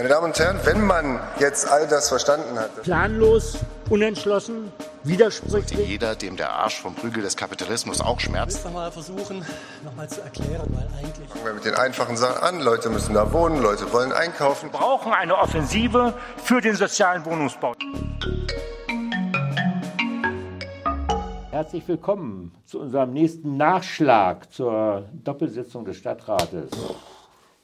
Meine Damen und Herren, wenn man jetzt all das verstanden hat. Planlos, unentschlossen, widersprüchlich. Sollte jeder, dem der Arsch vom Prügel des Kapitalismus auch schmerzt. Ich mal versuchen, nochmal zu erklären, weil eigentlich. Fangen wir mit den einfachen Sachen an. Leute müssen da wohnen, Leute wollen einkaufen. Wir brauchen eine Offensive für den sozialen Wohnungsbau. Herzlich willkommen zu unserem nächsten Nachschlag zur Doppelsitzung des Stadtrates.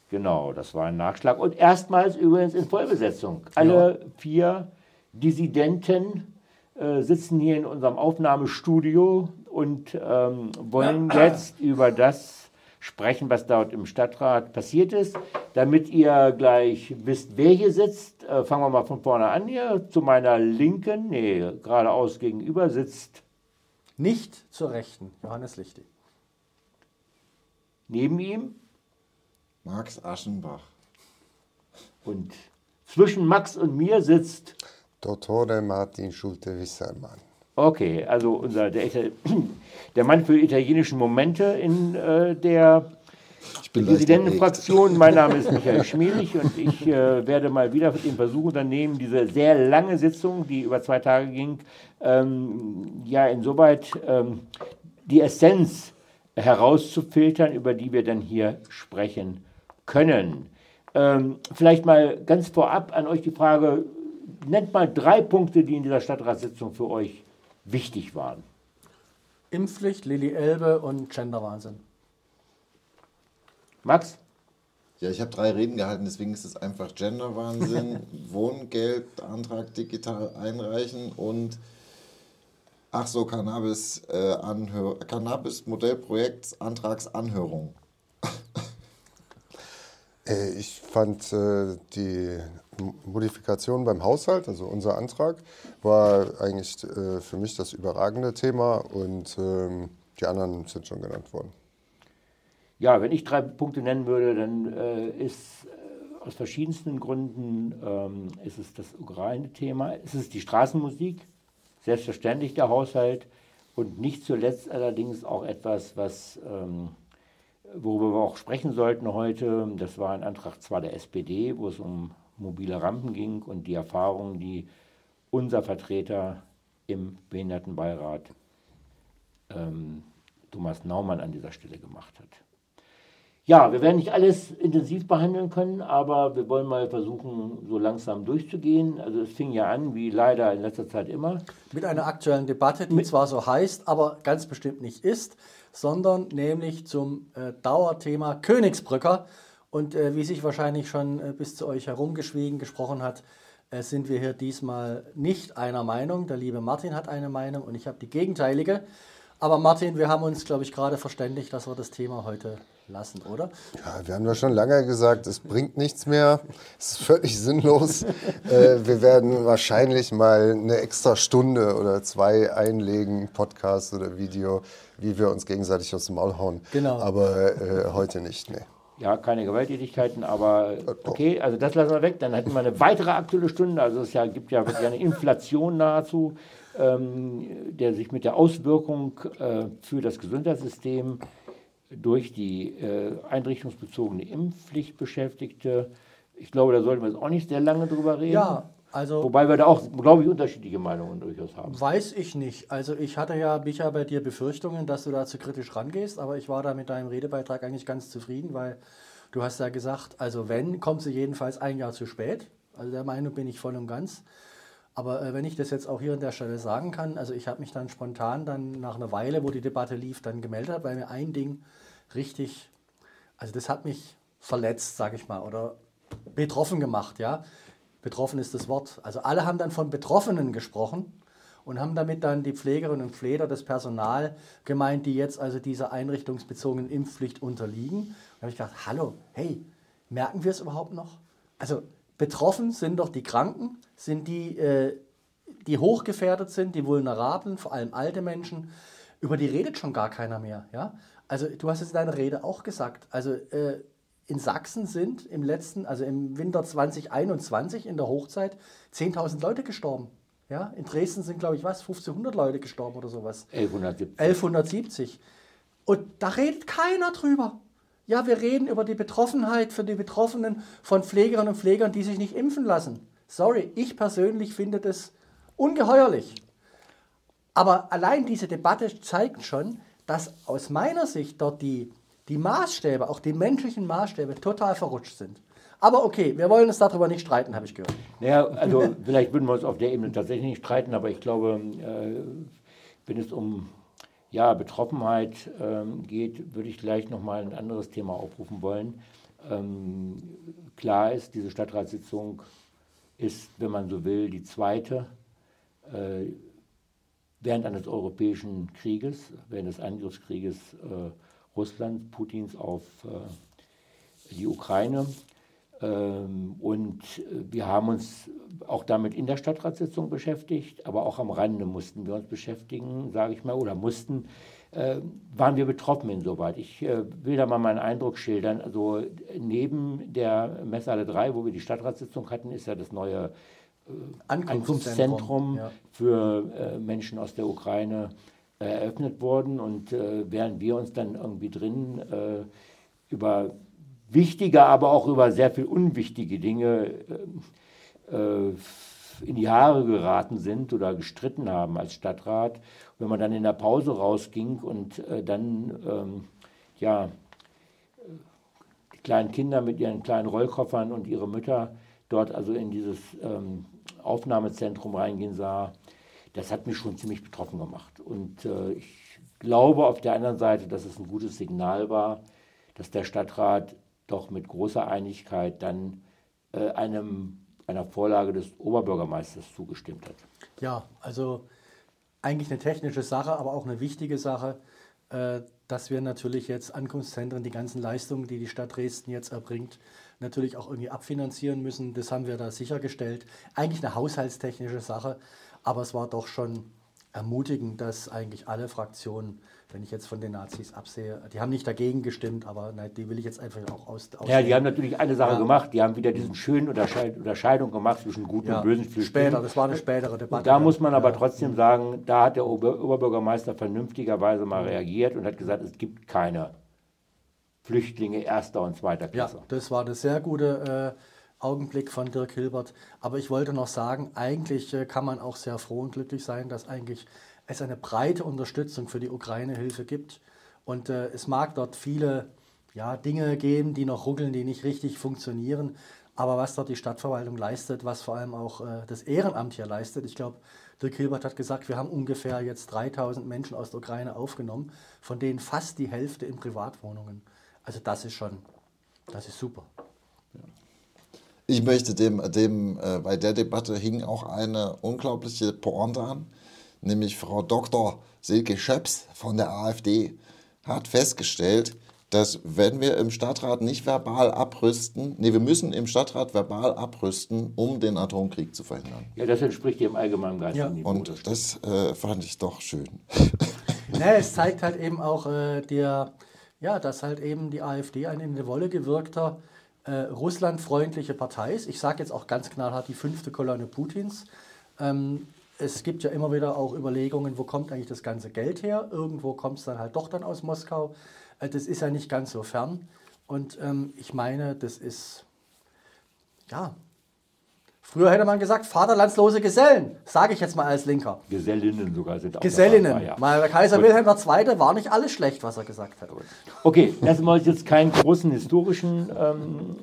Genau, das war ein Nachschlag. Und erstmals übrigens in Vollbesetzung. Alle ja. vier Dissidenten äh, sitzen hier in unserem Aufnahmestudio und ähm, wollen jetzt über das sprechen, was dort im Stadtrat passiert ist. Damit ihr gleich wisst, wer hier sitzt, äh, fangen wir mal von vorne an hier. Zu meiner Linken, nee, geradeaus gegenüber sitzt. Nicht zur Rechten, Johannes Lichtig. Neben ihm Max Aschenbach. Und zwischen Max und mir sitzt Dottore Martin Schulte-Wissermann. Okay, also unser, der, der Mann für italienische Momente in äh, der Präsidentenfraktion. Mein Name ist Michael Schmelig und ich äh, werde mal wieder den Versuch unternehmen, diese sehr lange Sitzung, die über zwei Tage ging, ähm, ja insoweit ähm, die Essenz herauszufiltern, über die wir dann hier sprechen können. Ähm, vielleicht mal ganz vorab an euch die Frage, nennt mal drei Punkte, die in dieser Stadtratssitzung für euch wichtig waren. Impfpflicht, Lilly Elbe und Genderwahnsinn. Max? Ja, ich habe drei Reden gehalten, deswegen ist es einfach Genderwahnsinn, Wohngeld, Antrag digital einreichen und ach so, Cannabis, äh, Cannabis Modellprojekt Antragsanhörung. Äh, ich fand äh, die Modifikation beim Haushalt, also unser Antrag, war eigentlich äh, für mich das überragende Thema und ähm, die anderen sind schon genannt worden. Ja, wenn ich drei Punkte nennen würde, dann ist aus verschiedensten Gründen ähm, ist es das Ukraine-Thema, es ist die Straßenmusik, selbstverständlich der Haushalt und nicht zuletzt allerdings auch etwas, was ähm, worüber wir auch sprechen sollten heute, das war ein Antrag zwar der SPD, wo es um mobile Rampen ging und die Erfahrungen, die unser Vertreter im Behindertenbeirat ähm, Thomas Naumann an dieser Stelle gemacht hat. Ja, wir werden nicht alles intensiv behandeln können, aber wir wollen mal versuchen, so langsam durchzugehen. Also es fing ja an, wie leider in letzter Zeit immer. Mit einer aktuellen Debatte, die Mit zwar so heißt, aber ganz bestimmt nicht ist sondern nämlich zum äh, Dauerthema Königsbrücker. Und äh, wie sich wahrscheinlich schon äh, bis zu euch herumgeschwiegen gesprochen hat, äh, sind wir hier diesmal nicht einer Meinung. Der liebe Martin hat eine Meinung und ich habe die gegenteilige. Aber Martin, wir haben uns, glaube ich, gerade verständigt, dass wir das Thema heute lassen, oder? Ja, wir haben ja schon lange gesagt, es bringt nichts mehr. Es ist völlig sinnlos. äh, wir werden wahrscheinlich mal eine extra Stunde oder zwei einlegen, Podcast oder Video, wie wir uns gegenseitig aus dem Maul hauen. Genau. Aber äh, heute nicht, nee. Ja, keine Gewalttätigkeiten, aber äh, okay, also das lassen wir weg. Dann hätten wir eine weitere aktuelle Stunde. Also es ja, gibt ja wirklich eine Inflation nahezu, ähm, der sich mit der Auswirkung äh, für das Gesundheitssystem durch die äh, einrichtungsbezogene Impfpflicht beschäftigte. Ich glaube, da sollten wir jetzt auch nicht sehr lange drüber reden. Ja, also. Wobei wir da auch, glaube ich, unterschiedliche Meinungen durchaus haben. Weiß ich nicht. Also, ich hatte ja, Micha, bei dir Befürchtungen, dass du da zu kritisch rangehst, aber ich war da mit deinem Redebeitrag eigentlich ganz zufrieden, weil du hast ja gesagt, also, wenn, kommt sie jedenfalls ein Jahr zu spät. Also, der Meinung bin ich voll und ganz. Aber äh, wenn ich das jetzt auch hier an der Stelle sagen kann, also ich habe mich dann spontan dann nach einer Weile, wo die Debatte lief, dann gemeldet, weil mir ein Ding richtig, also das hat mich verletzt, sage ich mal, oder betroffen gemacht, ja. Betroffen ist das Wort. Also alle haben dann von Betroffenen gesprochen und haben damit dann die Pflegerinnen und Pfleger, das Personal gemeint, die jetzt also dieser einrichtungsbezogenen Impfpflicht unterliegen. Da habe ich gedacht, hallo, hey, merken wir es überhaupt noch? Also betroffen sind doch die Kranken, sind die, äh, die hochgefährdet sind, die Vulnerablen, vor allem alte Menschen. Über die redet schon gar keiner mehr. Ja? Also du hast es in deiner Rede auch gesagt. Also äh, in Sachsen sind im letzten, also im Winter 2021 in der Hochzeit 10.000 Leute gestorben. Ja, in Dresden sind, glaube ich, was, 1500 Leute gestorben oder sowas. 1170. 1170. Und da redet keiner drüber. Ja, wir reden über die Betroffenheit für die Betroffenen von Pflegerinnen und Pflegern, die sich nicht impfen lassen. Sorry, ich persönlich finde das ungeheuerlich. Aber allein diese Debatte zeigt schon, dass aus meiner Sicht dort die, die Maßstäbe, auch die menschlichen Maßstäbe, total verrutscht sind. Aber okay, wir wollen uns darüber nicht streiten, habe ich gehört. Naja, also vielleicht würden wir uns auf der Ebene tatsächlich nicht streiten, aber ich glaube, äh, wenn es um ja, Betroffenheit ähm, geht, würde ich gleich nochmal ein anderes Thema aufrufen wollen. Ähm, klar ist, diese Stadtratssitzung ist, wenn man so will, die zweite äh, während eines europäischen Krieges, während des Angriffskrieges äh, Russlands, Putins auf äh, die Ukraine. Ähm, und wir haben uns auch damit in der Stadtratssitzung beschäftigt, aber auch am Rande mussten wir uns beschäftigen, sage ich mal, oder mussten, äh, waren wir betroffen insoweit. Ich äh, will da mal meinen Eindruck schildern. Also neben der Messhalle 3, wo wir die Stadtratssitzung hatten, ist ja das neue äh, Ankunftszentrum ja. für äh, Menschen aus der Ukraine äh, eröffnet worden. Und äh, während wir uns dann irgendwie drin über wichtige, aber auch über sehr viel unwichtige Dinge äh, in die Haare geraten sind oder gestritten haben als Stadtrat. Wenn man dann in der Pause rausging und äh, dann ähm, ja, die kleinen Kinder mit ihren kleinen Rollkoffern und ihre Mütter dort also in dieses ähm, Aufnahmezentrum reingehen sah, das hat mich schon ziemlich betroffen gemacht. Und äh, ich glaube auf der anderen Seite, dass es ein gutes Signal war, dass der Stadtrat doch mit großer Einigkeit dann äh, einem, einer Vorlage des Oberbürgermeisters zugestimmt hat. Ja, also eigentlich eine technische Sache, aber auch eine wichtige Sache, äh, dass wir natürlich jetzt Ankunftszentren, die ganzen Leistungen, die die Stadt Dresden jetzt erbringt, natürlich auch irgendwie abfinanzieren müssen. Das haben wir da sichergestellt. Eigentlich eine haushaltstechnische Sache, aber es war doch schon ermutigend, dass eigentlich alle Fraktionen wenn ich jetzt von den Nazis absehe. Die haben nicht dagegen gestimmt, aber nein, die will ich jetzt einfach auch aus. Ja, die haben natürlich eine Sache ja. gemacht. Die haben wieder diesen schönen Unterscheid Unterscheidung gemacht zwischen guten ja. und bösen Flüchtlingen. Später, das war eine spätere Debatte. Und da muss man aber trotzdem sagen, da hat der Ober Oberbürgermeister vernünftigerweise mal reagiert und hat gesagt, es gibt keine Flüchtlinge erster und zweiter Klasse. Ja, das war eine sehr gute äh, Augenblick von Dirk Hilbert. Aber ich wollte noch sagen, eigentlich äh, kann man auch sehr froh und glücklich sein, dass eigentlich es eine breite Unterstützung für die Ukraine-Hilfe gibt. Und äh, es mag dort viele ja, Dinge geben, die noch ruckeln, die nicht richtig funktionieren. Aber was dort die Stadtverwaltung leistet, was vor allem auch äh, das Ehrenamt hier leistet, ich glaube, Dirk Hilbert hat gesagt, wir haben ungefähr jetzt 3000 Menschen aus der Ukraine aufgenommen, von denen fast die Hälfte in Privatwohnungen. Also das ist schon, das ist super. Ich möchte dem, dem äh, bei der Debatte hing auch eine unglaubliche Pointe an nämlich Frau Dr. Silke Schöps von der AfD, hat festgestellt, dass wenn wir im Stadtrat nicht verbal abrüsten, nee, wir müssen im Stadtrat verbal abrüsten, um den Atomkrieg zu verhindern. Ja, das entspricht dem allgemeinen Geist. Ja. Und das äh, fand ich doch schön. Ja, es zeigt halt eben auch äh, der, ja, dass halt eben die AfD ein in die Wolle gewirkter äh, russlandfreundliche Partei ist. Ich sage jetzt auch ganz knallhart die fünfte Kolonne Putins. Ähm, es gibt ja immer wieder auch Überlegungen, wo kommt eigentlich das ganze Geld her? Irgendwo kommt es dann halt doch dann aus Moskau. Äh, das ist ja nicht ganz so fern. Und ähm, ich meine, das ist, ja, früher hätte man gesagt, vaterlandslose Gesellen, sage ich jetzt mal als Linker. Gesellinnen sogar sind auch Gesellinnen. Dabei, ja. Mal Kaiser Gut. Wilhelm II. war nicht alles schlecht, was er gesagt hat. Okay, lassen wir uns jetzt keinen großen historischen ähm,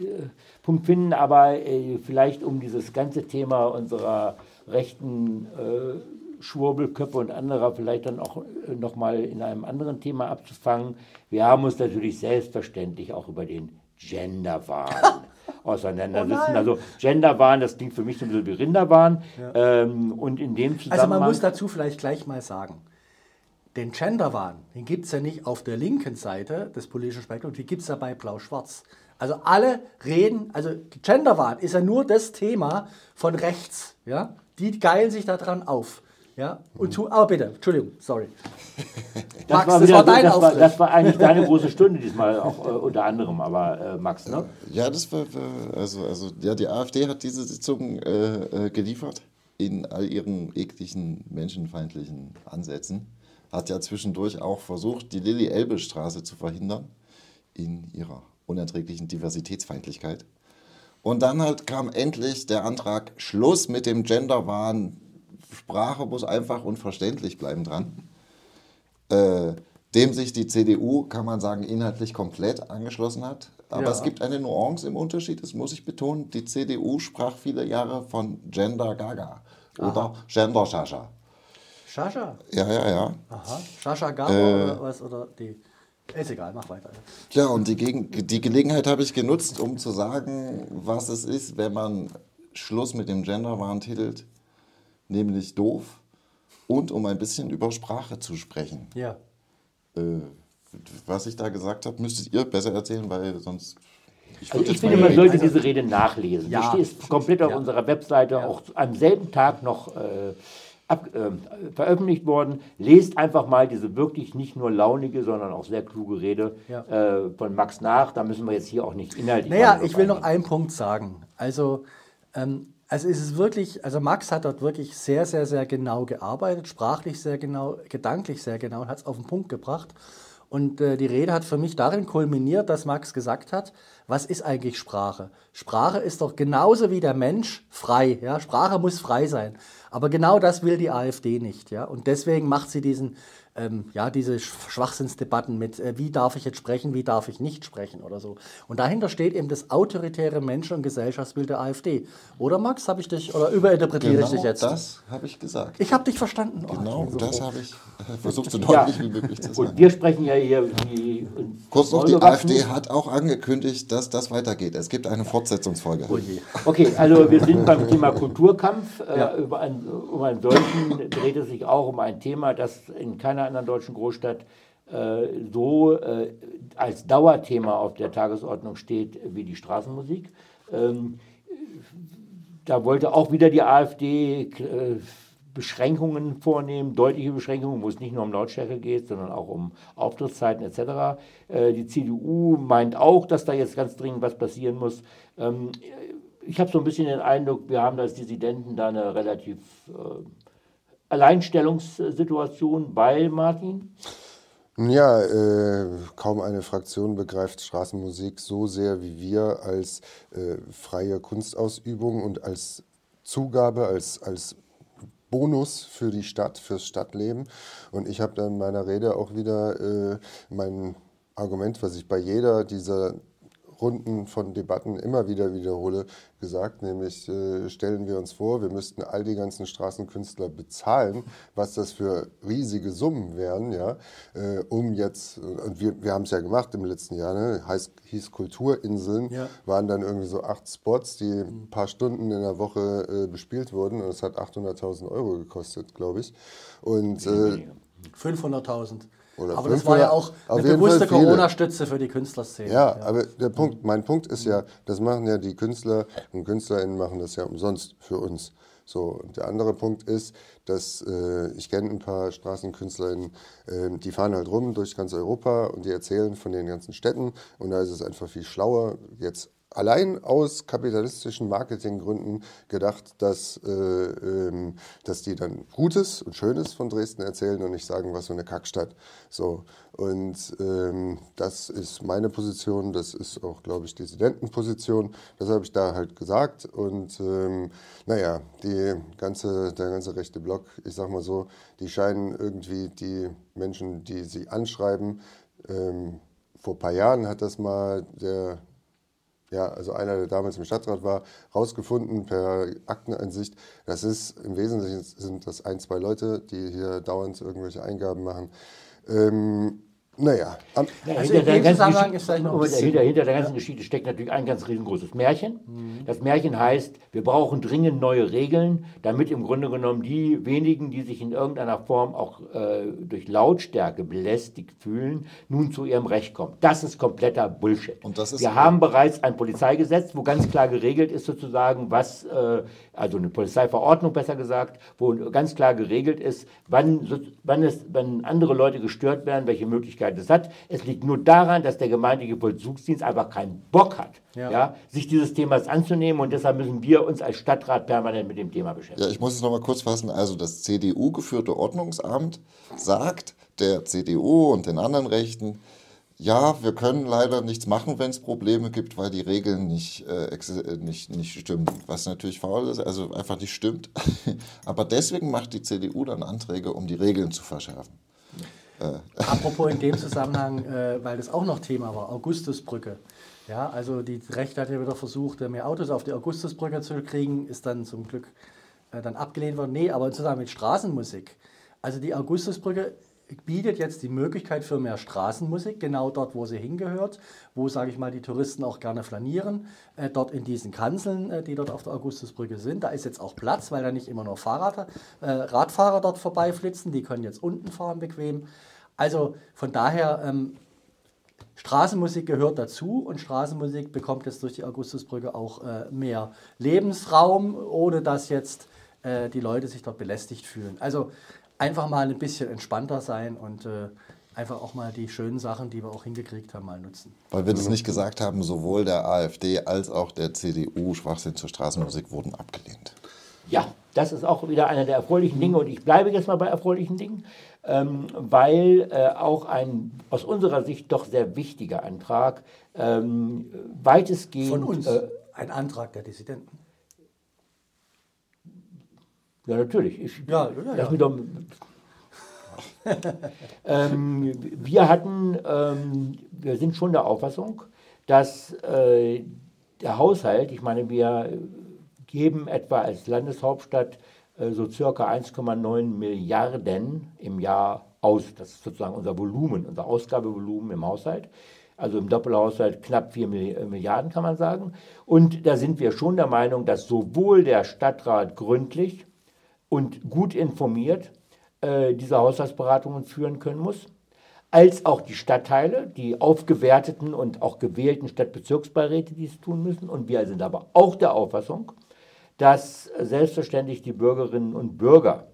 äh, Punkt finden, aber äh, vielleicht um dieses ganze Thema unserer rechten äh, Schwurbelköpfe und anderer vielleicht dann auch äh, nochmal in einem anderen Thema abzufangen. Wir haben uns natürlich selbstverständlich auch über den Genderwahn auseinandersetzen. Oh also Genderwahn, das klingt für mich so ein bisschen wie Rinderwahn. Ja. Ähm, und in dem Also man muss dazu vielleicht gleich mal sagen, den Genderwahn, den gibt es ja nicht auf der linken Seite des politischen Spektrums, die gibt es ja bei Blau-Schwarz. Also alle reden, also Genderwahn ist ja nur das Thema von rechts. Ja? Die geilen sich daran auf. Ja? Und tu, aber bitte, Entschuldigung, sorry. Das, Max, war, das war dein das war, das war eigentlich deine große Stunde diesmal, auch äh, unter anderem, aber äh, Max, ne? Ja, das war, also, also ja, die AfD hat diese Sitzung äh, äh, geliefert in all ihren ekligen, menschenfeindlichen Ansätzen. hat ja zwischendurch auch versucht, die Lilly-Elbe-Straße zu verhindern in ihrer unerträglichen Diversitätsfeindlichkeit. Und dann halt kam endlich der Antrag, Schluss mit dem Genderwahn, Sprache muss einfach und verständlich bleiben dran. Äh, dem sich die CDU, kann man sagen, inhaltlich komplett angeschlossen hat. Aber Ja. es gibt eine Nuance im Unterschied, das muss ich betonen. Die CDU sprach viele Jahre von Gender Gaga oder Gender Shasha. Shasha. Ja, ja, ja. Aha. Shasha Gabor Äh. oder was? Oder die. Ist egal, mach weiter. Ja, und die, Gegen die Gelegenheit habe ich genutzt, um zu sagen, was es ist, wenn man Schluss mit dem Genderwahn titelt, nämlich doof, und um ein bisschen über Sprache zu sprechen. Ja. Äh, was ich da gesagt habe, müsstet ihr besser erzählen, weil sonst. Also würd ich finde, man sollte Also- diese Rede nachlesen. Ja. Die ist komplett auf Ja. unserer Webseite auch am selben Tag noch äh, ab, äh, veröffentlicht worden. Lest einfach mal diese wirklich nicht nur launige, sondern auch sehr kluge Rede Ja. äh, von Max nach. Da müssen wir jetzt hier auch nicht inhaltlich. Naja, ich will noch einen Punkt sagen. Also, ähm, also ist wirklich, also Max hat dort wirklich sehr, sehr, sehr genau gearbeitet, sprachlich sehr genau, gedanklich sehr genau und hat es auf den Punkt gebracht. Und äh, die Rede hat für mich darin kulminiert, dass Max gesagt hat, was ist eigentlich Sprache? Sprache ist doch genauso wie der Mensch frei. Ja? Sprache muss frei sein. Aber genau das will die AfD nicht. Ja? Und deswegen macht sie diesen, ähm, ja, diese Sch- Schwachsinnsdebatten mit, äh, wie darf ich jetzt sprechen, wie darf ich nicht sprechen oder so. Und dahinter steht eben das autoritäre Menschen- und Gesellschaftsbild der AfD. Oder Max, habe ich dich, oder überinterpretiere Genau ich dich jetzt? das habe ich gesagt. Ich habe dich verstanden. Oh, Genau bin so das habe ich äh, versucht, so Ja. deutlich wie möglich zu Und sagen. wir sprechen ja hier wie. Kurz noch, die. AfD hat auch angekündigt, dass das weitergeht. Es gibt eine Fortsetzungsfolge. Okay, also wir sind beim Thema Kulturkampf. Äh, Ja. über ein, um einen solchen dreht es sich auch um ein Thema, das in keiner anderen deutschen Großstadt äh, so äh, als Dauerthema auf der Tagesordnung steht wie die Straßenmusik. Ähm, da wollte auch wieder die AfD äh, Beschränkungen vornehmen, deutliche Beschränkungen, wo es nicht nur um Lautstärke geht, sondern auch um Auftrittszeiten etc. Die CDU meint auch, dass da jetzt ganz dringend was passieren muss. Ähm, ich habe so ein bisschen den Eindruck, wir haben als Dissidenten da eine relativ Alleinstellungssituation, weil Martin, Ja, äh, kaum eine Fraktion begreift Straßenmusik so sehr wie wir als äh, freie Kunstausübung und als Zugabe, als, als Bonus für die Stadt, fürs Stadtleben. Und ich habe dann in meiner Rede auch wieder äh, mein Argument, was ich bei jeder dieser Runden von Debatten immer wieder wiederhole, gesagt, nämlich äh, stellen wir uns vor, wir müssten all die ganzen Straßenkünstler bezahlen, was das für riesige Summen wären, ja, äh, um jetzt, und wir, wir haben es ja gemacht im letzten Jahr, ne, heißt, hieß Kulturinseln, Ja. waren dann irgendwie so acht Spots, die ein paar Stunden in der Woche äh, bespielt wurden und es hat 800.000 Euro gekostet, glaube ich. Und äh, 500.000. Oder Aber das war ja 500, auch eine bewusste. Corona-Stütze für die Künstlerszene. Ja, aber der Punkt, mein Punkt ist ja, das machen ja die Künstler und KünstlerInnen machen das ja umsonst für uns. So, und der andere Punkt ist, dass äh, ich kenne ein paar StraßenkünstlerInnen, äh, die fahren halt rum durch ganz Europa und die erzählen von den ganzen Städten und da ist es einfach viel schlauer, jetzt allein aus kapitalistischen Marketinggründen gedacht, dass, äh, ähm, dass die dann Gutes und Schönes von Dresden erzählen und nicht sagen, was für eine Kackstadt. So. Und ähm, das ist meine Position, das ist auch, glaube ich, Dissidentenposition. Das habe ich da halt gesagt. Und ähm, naja, die ganze, der ganze rechte Block, ich sag mal so, die scheinen irgendwie die Menschen, die sie anschreiben, ähm, vor ein paar Jahren hat das mal der ja, also einer, der damals im Stadtrat war, rausgefunden per Akteneinsicht. Das ist im Wesentlichen sind das ein, zwei Leute, die hier dauernd irgendwelche Eingaben machen. Ähm, naja, am, Ja, Also hinter, in der ganzen ist hinter, hinter der ganzen Geschichte steckt natürlich ein ganz riesengroßes Märchen. Das Märchen heißt, wir brauchen dringend neue Regeln, damit im Grunde genommen die wenigen, die sich in irgendeiner Form auch äh, durch Lautstärke belästigt fühlen, nun zu ihrem Recht kommen. Das ist kompletter Bullshit. Und das ist- wir haben bereits ein Polizeigesetz, wo ganz klar geregelt ist sozusagen, was, äh, also eine Polizeiverordnung besser gesagt, wo ganz klar geregelt ist, wann, wann, es, wann andere Leute gestört werden, welche Möglichkeiten Möglichkeit es hat. Es liegt nur daran, dass der gemeindliche Vollzugsdienst einfach keinen Bock hat, ja. Ja. sich dieses Themas anzunehmen. Und deshalb müssen wir uns als Stadtrat permanent mit dem Thema beschäftigen. Ja, ich muss es nochmal kurz fassen. Also das CDU-geführte Ordnungsamt sagt der CDU und den anderen Rechten, ja, wir können leider nichts machen, wenn es Probleme gibt, weil die Regeln nicht, äh, äh, nicht, nicht stimmen. Was natürlich faul ist, also einfach nicht stimmt. Aber deswegen macht die CDU dann Anträge, um die Regeln zu verschärfen. Apropos in dem Zusammenhang, äh, weil das auch noch Thema war, Augustusbrücke. Ja, also die Rechte hat ja wieder versucht, äh, mehr Autos auf die Augustusbrücke zu kriegen, ist dann zum Glück äh, dann abgelehnt worden. Nee, aber zusammen mit Straßenmusik. Also die Augustusbrücke bietet jetzt die Möglichkeit für mehr Straßenmusik, genau dort, wo sie hingehört, wo, sage ich mal, die Touristen auch gerne flanieren, äh, dort in diesen Kanzeln, äh, die dort auf der Augustusbrücke sind. Da ist jetzt auch Platz, weil da nicht immer nur Fahrrad, äh, Radfahrer dort vorbeiflitzen, die können jetzt unten fahren bequem. Also von daher, ähm, Straßenmusik gehört dazu und Straßenmusik bekommt jetzt durch die Augustusbrücke auch äh, mehr Lebensraum, ohne dass jetzt äh, die Leute sich dort belästigt fühlen. Also einfach mal ein bisschen entspannter sein und äh, einfach auch mal die schönen Sachen, die wir auch hingekriegt haben, mal nutzen. Weil wir das nicht gesagt haben, sowohl der AfD als auch der CDU Schwachsinn zur Straßenmusik wurden abgelehnt. Ja, das ist auch wieder einer der erfreulichen Dinge und ich bleibe jetzt mal bei erfreulichen Dingen, ähm, weil äh, auch ein aus unserer Sicht doch sehr wichtiger Antrag ähm, weitestgehend Von uns Äh, ein Antrag der Dissidenten. Ja, natürlich. Ich, Ja, ja, ja. doch, ähm, wir hatten, ähm, wir sind schon der Auffassung, dass äh, der Haushalt, ich meine, wir geben etwa als Landeshauptstadt äh, so circa 1,9 Milliarden im Jahr aus. Das ist sozusagen unser Volumen, unser Ausgabevolumen im Haushalt. Also im Doppelhaushalt knapp 4 Milli- äh, Milliarden, kann man sagen. Und da sind wir schon der Meinung, dass sowohl der Stadtrat gründlich und gut informiert äh, diese Haushaltsberatungen führen können muss, als auch die Stadtteile, die aufgewerteten und auch gewählten Stadtbezirksbeiräte dies tun müssen. Und wir sind aber auch der Auffassung, dass selbstverständlich die Bürgerinnen und Bürger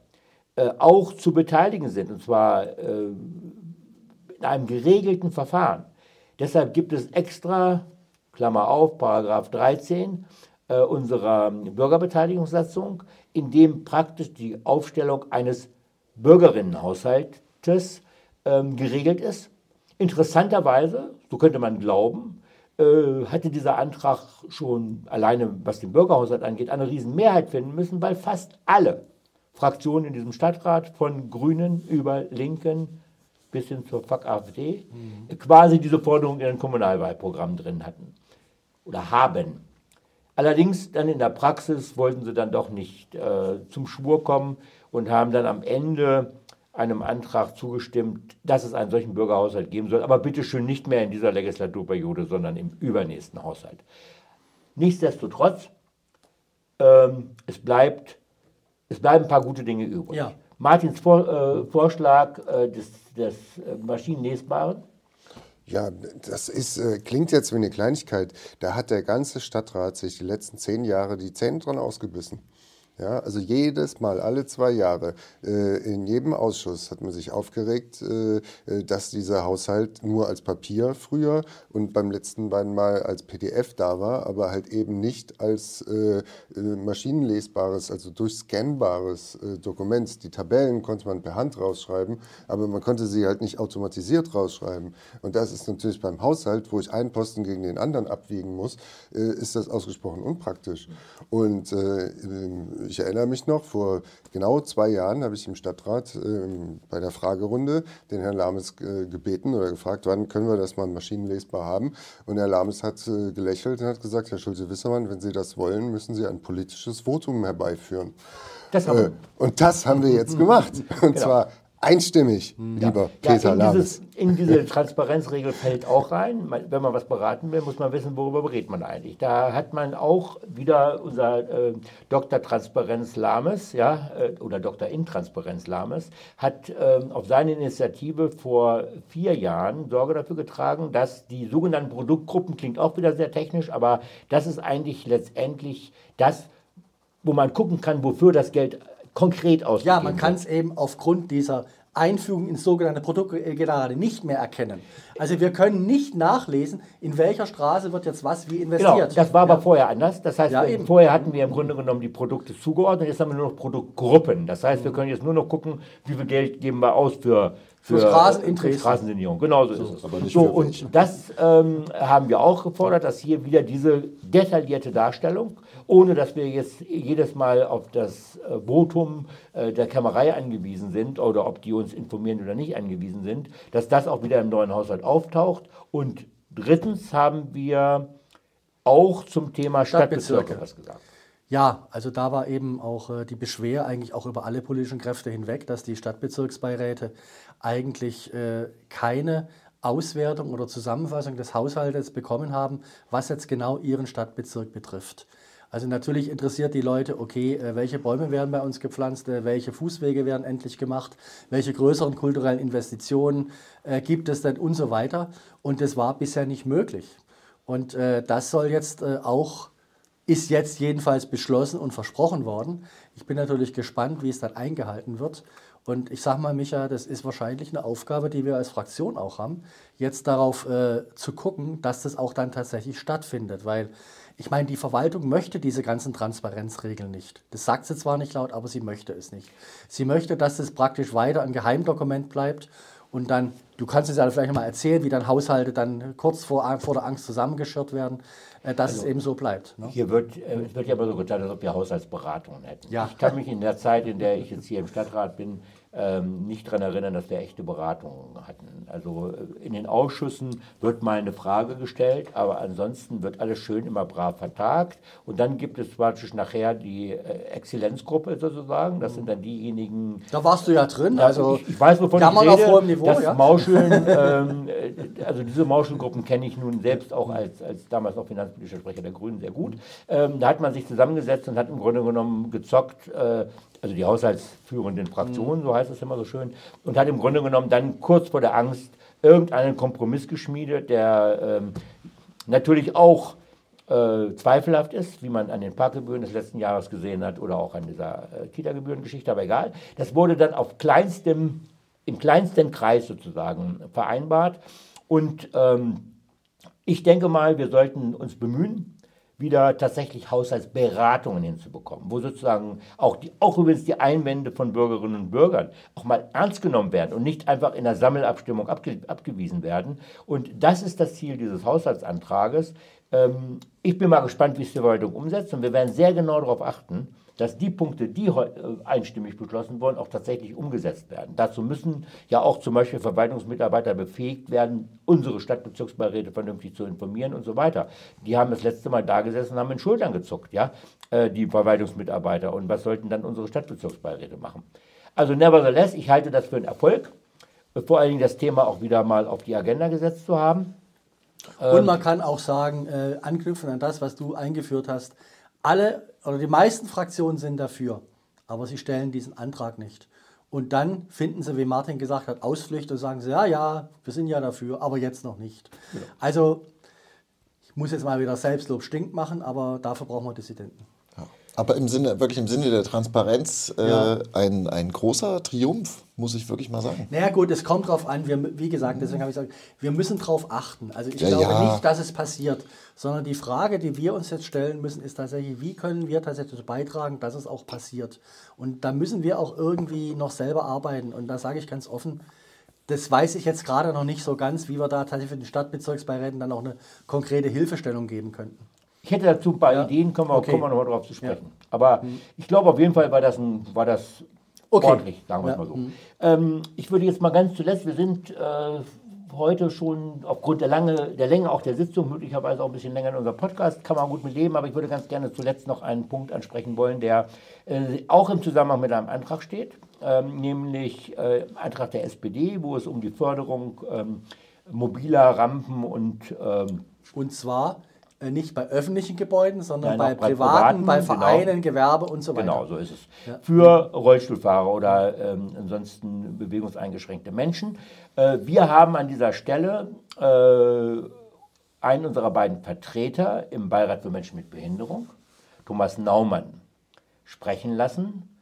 äh, auch zu beteiligen sind, und zwar äh, in einem geregelten Verfahren. Deshalb gibt es extra, Klammer auf, Paragraph 13 äh, unserer Bürgerbeteiligungssatzung, in dem praktisch die Aufstellung eines Bürgerinnenhaushaltes ähm, geregelt ist. Interessanterweise, so könnte man glauben, äh, hatte dieser Antrag schon alleine, was den Bürgerhaushalt angeht, eine Riesenmehrheit finden müssen, weil fast alle Fraktionen in diesem Stadtrat, von Grünen über Linken bis hin zur Fuck AfD, quasi diese Forderung in ihren Kommunalwahlprogrammen drin hatten oder haben. Allerdings dann in der Praxis wollten sie dann doch nicht äh, zum Schwur kommen und haben dann am Ende einem Antrag zugestimmt, dass es einen solchen Bürgerhaushalt geben soll, aber bitte schön nicht mehr in dieser Legislaturperiode, sondern im übernächsten Haushalt. Nichtsdestotrotz, ähm, es, bleibt, es bleiben ein paar gute Dinge übrig. Ja. Martins Vor, äh, Vorschlag äh, des, des äh, Maschinenlesbaren, Ja, das ist, äh, klingt jetzt wie eine Kleinigkeit. Da hat der ganze Stadtrat sich die letzten zehn Jahre die Zähne dran ausgebissen. Ja, also jedes Mal, alle zwei Jahre, äh, in jedem Ausschuss hat man sich aufgeregt, äh, äh, dass dieser Haushalt nur als Papier früher und beim letzten beiden Mal als PDF da war, aber halt eben nicht als maschinenlesbares, also durchscannbares Dokument. Die Tabellen konnte man per Hand rausschreiben, aber man konnte sie halt nicht automatisiert rausschreiben. Und das ist natürlich beim Haushalt, wo ich einen Posten gegen den anderen abwiegen muss, ist das ausgesprochen unpraktisch. Und ich erinnere mich noch, vor genau zwei Jahren habe ich im Stadtrat äh, bei der Fragerunde den Herrn Lames äh, gebeten oder gefragt, wann können wir das mal maschinenlesbar haben. Und Herr Lames hat äh, gelächelt und hat gesagt, Herr Schulze-Wissermann, wenn Sie das wollen, müssen Sie ein politisches Votum herbeiführen. Das Äh, und das haben wir jetzt gemacht. Und zwar einstimmig, lieber Peter ja, in, dieses, in diese Transparenzregel fällt auch rein, wenn man was beraten will, muss man wissen, worüber berät man eigentlich. Da hat man auch wieder unser äh, Dr. Transparenz Lames, ja, äh, oder Dr. Intransparenz Lames, hat ähm, auf seine Initiative vor vier Jahren Sorge dafür getragen, dass die sogenannten Produktgruppen, klingt auch wieder sehr technisch, aber das ist eigentlich letztendlich das, wo man gucken kann, wofür das Geld konkret ausgegeben Ja, man kann es eben aufgrund dieser Einfügung ins sogenannte Produktgenerale nicht mehr erkennen. Also wir können nicht nachlesen, in welcher Straße wird jetzt was wie investiert. Genau, das war aber vorher anders. Das heißt, Ja, wir- vorher hatten wir im Grunde genommen die Produkte zugeordnet, jetzt haben wir nur noch Produktgruppen. Das heißt, wir können jetzt nur noch gucken, wie viel Geld geben wir aus für, Für für Dresden. Straßensanierung. Genau so, ist es. aber nicht so, und das ähm, haben wir auch gefordert, dass hier wieder diese detaillierte Darstellung, ohne dass wir jetzt jedes Mal auf das äh, Votum äh, der Kämmerei angewiesen sind oder ob die uns informieren oder nicht angewiesen sind, dass das auch wieder im neuen Haushalt auftaucht. Und drittens haben wir auch zum Thema Stadtbezirke Stadtbezirke. was gesagt. Ja, also da war eben auch äh, die Beschwer eigentlich auch über alle politischen Kräfte hinweg, dass die Stadtbezirksbeiräte eigentlich äh, keine Auswertung oder Zusammenfassung des Haushaltes bekommen haben, was jetzt genau ihren Stadtbezirk betrifft. Also natürlich interessiert die Leute, okay, äh, welche Bäume werden bei uns gepflanzt, äh, welche Fußwege werden endlich gemacht, welche größeren kulturellen Investitionen äh, gibt es denn und so weiter. Und das war bisher nicht möglich. Und das soll jetzt auch ist jetzt jedenfalls beschlossen und versprochen worden. Ich bin natürlich gespannt, wie es dann eingehalten wird. Und ich sage mal, Micha, das ist wahrscheinlich eine Aufgabe, die wir als Fraktion auch haben, jetzt darauf äh, zu gucken, dass das auch dann tatsächlich stattfindet. Weil ich meine, die Verwaltung möchte diese ganzen Transparenzregeln nicht. Das sagt sie zwar nicht laut, aber sie möchte es nicht. Sie möchte, dass es praktisch weiter ein Geheimdokument bleibt und dann, du kannst es ja vielleicht mal erzählen, wie dann Haushalte dann kurz vor, vor der Angst zusammengeschirrt werden, äh, dass es eben so bleibt. Ne? Hier wird, äh, es wird ja immer so getan, als ob wir Haushaltsberatungen hätten. Ja. Ich kann mich in der Zeit, in der ich jetzt hier im Stadtrat bin, ähm, nicht daran erinnern, dass wir echte Beratungen hatten. Also äh, in den Ausschüssen wird mal eine Frage gestellt, aber ansonsten wird alles schön immer brav vertagt. Und dann gibt es praktisch nachher die äh, Exzellenzgruppe sozusagen. Das sind dann diejenigen, Da warst du ja drin. Also ich, ich weiß, wovon ich rede. auf hohem Niveau, das ja. Mauscheln, ähm, äh, also diese Mauschelgruppen kenne ich nun selbst auch als, als damals noch finanzpolitischer Sprecher der Grünen sehr gut. Ähm, da hat man sich zusammengesetzt und hat im Grunde genommen gezockt, äh, also die haushaltsführenden Fraktionen, so heißt es immer so schön, und hat im Grunde genommen dann kurz vor der Angst irgendeinen Kompromiss geschmiedet, der ähm, natürlich auch äh, zweifelhaft ist, wie man an den Parkgebühren des letzten Jahres gesehen hat oder auch an dieser äh, Kita-Gebührengeschichte, aber egal. Das wurde dann auf kleinstem, im kleinsten Kreis sozusagen vereinbart. Und ähm, ich denke mal, wir sollten uns bemühen, wieder tatsächlich Haushaltsberatungen hinzubekommen, wo sozusagen auch, die, auch übrigens die Einwände von Bürgerinnen und Bürgern auch mal ernst genommen werden und nicht einfach in der Sammelabstimmung abge, abgewiesen werden. Und das ist das Ziel dieses Haushaltsantrages. Ähm, ich bin mal gespannt, wie es die Verwaltung umsetzt und wir werden sehr genau darauf achten, dass die Punkte, die äh, einstimmig beschlossen wurden, auch tatsächlich umgesetzt werden. Dazu müssen ja auch zum Beispiel Verwaltungsmitarbeiter befähigt werden, unsere Stadtbezirksbeiräte vernünftig zu informieren und so weiter. Die haben das letzte Mal da gesessen und haben in Schultern gezuckt, ja, äh, die Verwaltungsmitarbeiter. Und was sollten dann unsere Stadtbezirksbeiräte machen? Also nevertheless, ich halte das für einen Erfolg, äh, vor allen Dingen das Thema auch wieder mal auf die Agenda gesetzt zu haben. Und man kann auch sagen, äh, anknüpfen an das, was du eingeführt hast, alle oder die meisten Fraktionen sind dafür, aber sie stellen diesen Antrag nicht. Und dann finden sie, wie Martin gesagt hat, Ausflüchte und sagen sie, ja, ja, wir sind ja dafür, aber jetzt noch nicht. Also, ich muss jetzt mal wieder Selbstlob stinkt machen, aber dafür brauchen wir Dissidenten. Aber im Sinne, wirklich im Sinne der Transparenz äh, Ja. ein, ein großer Triumph, muss ich wirklich mal sagen. Naja gut, es kommt drauf an, wir, wie gesagt, deswegen habe ich gesagt, wir müssen drauf achten. Also ich Ja, glaube ja. nicht, dass es passiert, sondern die Frage, die wir uns jetzt stellen müssen, ist tatsächlich, wie können wir tatsächlich beitragen, dass es auch passiert. Und da müssen wir auch irgendwie noch selber arbeiten. Und da sage ich ganz offen, das weiß ich jetzt gerade noch nicht so ganz, wie wir da tatsächlich für den Stadtbezirksbeiräten dann auch eine konkrete Hilfestellung geben könnten. Ich hätte dazu ein paar Ja. Ideen, kommen wir, Okay. kommen wir nochmal drauf zu sprechen. Aber ich glaube auf jeden Fall war das, ein, war das Okay. ordentlich, sagen wir es Ja. mal so. Ähm, ich würde jetzt mal ganz zuletzt, wir sind äh, heute schon aufgrund der, Lange, der Länge auch der Sitzung, möglicherweise auch ein bisschen länger in unserem Podcast, kann man gut mit leben, aber ich würde ganz gerne zuletzt noch einen Punkt ansprechen wollen, der äh, auch im Zusammenhang mit einem Antrag steht, ähm, nämlich äh, Antrag der SPD, wo es um die Förderung ähm, mobiler Rampen und ähm, Und zwar nicht bei öffentlichen Gebäuden, sondern Nein, bei, bei privaten, privaten, bei genau. Vereinen, Gewerbe und so weiter. Genau, so ist es. Für Rollstuhlfahrer oder ähm, ansonsten bewegungseingeschränkte Menschen. Äh, wir haben an dieser Stelle äh, einen unserer beiden Vertreter im Beirat für Menschen mit Behinderung, Thomas Naumann, sprechen lassen.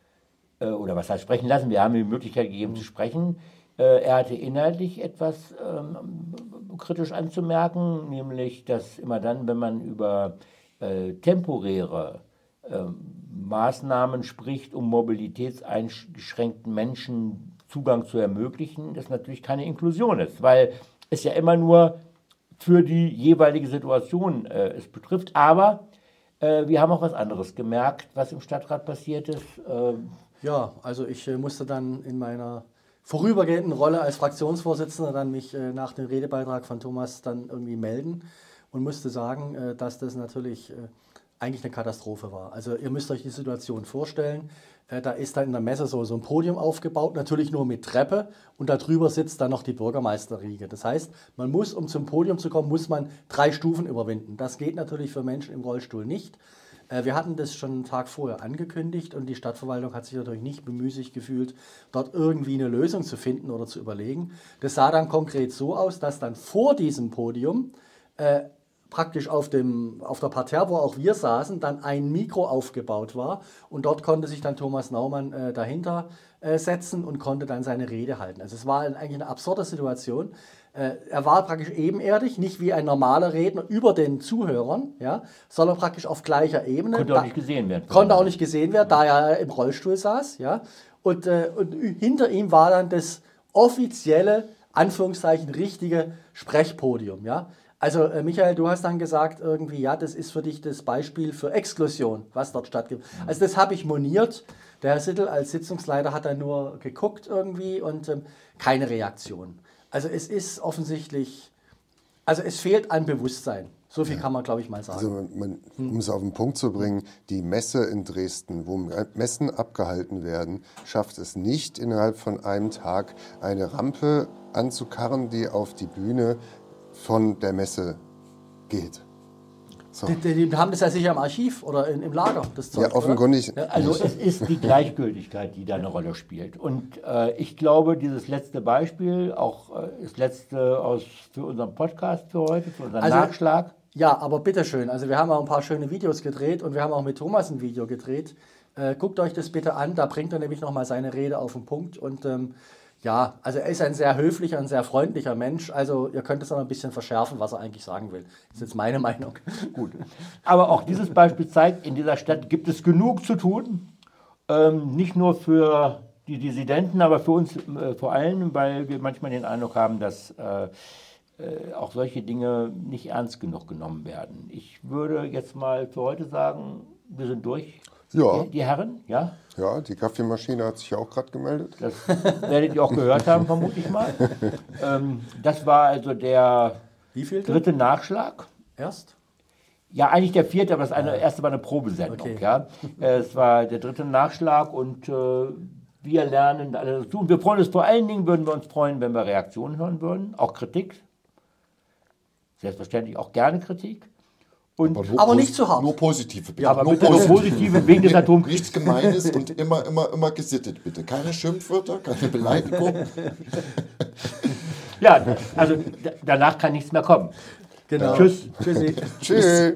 äh, oder was heißt sprechen lassen, wir haben ihm die Möglichkeit gegeben zu sprechen. Äh, er hatte inhaltlich etwas ähm, kritisch anzumerken, nämlich, dass immer dann, wenn man über äh, temporäre ähm, Maßnahmen spricht, um mobilitätseingeschränkten Menschen Zugang zu ermöglichen, das natürlich keine Inklusion ist, weil es ja immer nur für die jeweilige Situation äh, es betrifft. Aber äh, wir haben auch was anderes gemerkt, was im Stadtrat passiert ist. Ähm, ja, also ich äh, musste dann in meiner vorübergehenden Rolle als Fraktionsvorsitzender dann mich äh, nach dem Redebeitrag von Thomas dann irgendwie melden und musste sagen, äh, dass das natürlich äh, eigentlich eine Katastrophe war. Also ihr müsst euch die Situation vorstellen. Äh, da ist da in der Messe so, so ein Podium aufgebaut, natürlich nur mit Treppe und darüber sitzt dann noch die Bürgermeisterriege. Das heißt, man muss, um zum Podium zu kommen, muss man drei Stufen überwinden. Das geht natürlich für Menschen im Rollstuhl nicht. Äh, wir hatten das schon einen Tag vorher angekündigt und die Stadtverwaltung hat sich natürlich nicht bemüßigt gefühlt, dort irgendwie eine Lösung zu finden oder zu überlegen. Das sah dann konkret so aus, dass dann vor diesem Podium äh, praktisch auf, dem, auf der Parterre, wo auch wir saßen, dann ein Mikro aufgebaut war und dort konnte sich dann Thomas Naumann äh, dahinter äh, setzen und konnte dann seine Rede halten. Also es war eigentlich eine absurde Situation. Äh, er war praktisch ebenerdig, nicht wie ein normaler Redner über den Zuhörern, ja, sondern praktisch auf gleicher Ebene. Konnte auch nicht gesehen werden. Konnte auch nicht gesehen werden, da er im Rollstuhl saß. Ja. Und, äh, und hinter ihm war dann das offizielle, Anführungszeichen, richtige Sprechpodium. Ja. Also äh, Michael, du hast dann gesagt, irgendwie, ja, das ist für dich das Beispiel für Exklusion, was dort stattgibt. Also das habe ich moniert. Der Herr Sittel als Sitzungsleiter hat dann nur geguckt irgendwie und ähm, keine Reaktion. Also es ist offensichtlich, also es fehlt an Bewusstsein. So viel ja. kann man, glaube ich, mal sagen. Also man, um es auf den Punkt zu bringen, die Messe in Dresden, wo Messen abgehalten werden, schafft es nicht innerhalb von einem Tag eine Rampe anzukarren, die auf die Bühne von der Messe geht. So. Die, die, haben das ja sicher im Archiv oder in, im Lager. Das Zeug, ja, offenkundig. Ja, also es ist die Gleichgültigkeit, die da eine Rolle spielt. Und äh, ich glaube, dieses letzte Beispiel, auch äh, das letzte aus, für unseren Podcast für heute, für unseren also, Nachschlag. Ja, aber bitteschön. Also wir haben auch ein paar schöne Videos gedreht und wir haben auch mit Thomas ein Video gedreht. Äh, guckt euch das bitte an, da bringt er nämlich nochmal seine Rede auf den Punkt und ähm, ja, also er ist ein sehr höflicher und sehr freundlicher Mensch. Also ihr könnt es noch ein bisschen verschärfen, was er eigentlich sagen will. Das ist jetzt meine Meinung. Gut. Aber auch dieses Beispiel zeigt, in dieser Stadt gibt es genug zu tun. Ähm, nicht nur für die Dissidenten, aber für uns äh, vor allem, weil wir manchmal den Eindruck haben, dass äh, äh, auch solche Dinge nicht ernst genug genommen werden. Ich würde jetzt mal für heute sagen, wir sind durch. Ja. Die, die Herren, ja? Ja, die Kaffeemaschine hat sich auch gerade gemeldet. Das werdet ihr auch gehört haben, vermute ich mal. Ähm, das war also der dritte Nachschlag. Erst? Ja, eigentlich der vierte, aber das eine, erste war eine Probesendung. Okay. Ja. Es war der dritte Nachschlag und äh, wir lernen alles dazu. Und wir freuen uns vor allen Dingen, würden wir uns freuen, wenn wir Reaktionen hören würden, auch Kritik. Selbstverständlich auch gerne Kritik. Und aber, aber nicht zu hart. Nur positive, bitte. Ja, aber nur bitte positive. nur positive wegen des Atomkriegs. Nichts Gemeines und immer, immer, immer gesittet, bitte. Keine Schimpfwörter, keine Beleidigung. ja, also danach kann nichts mehr kommen. Genau. Tschüss. Tschüssi. Tschüss.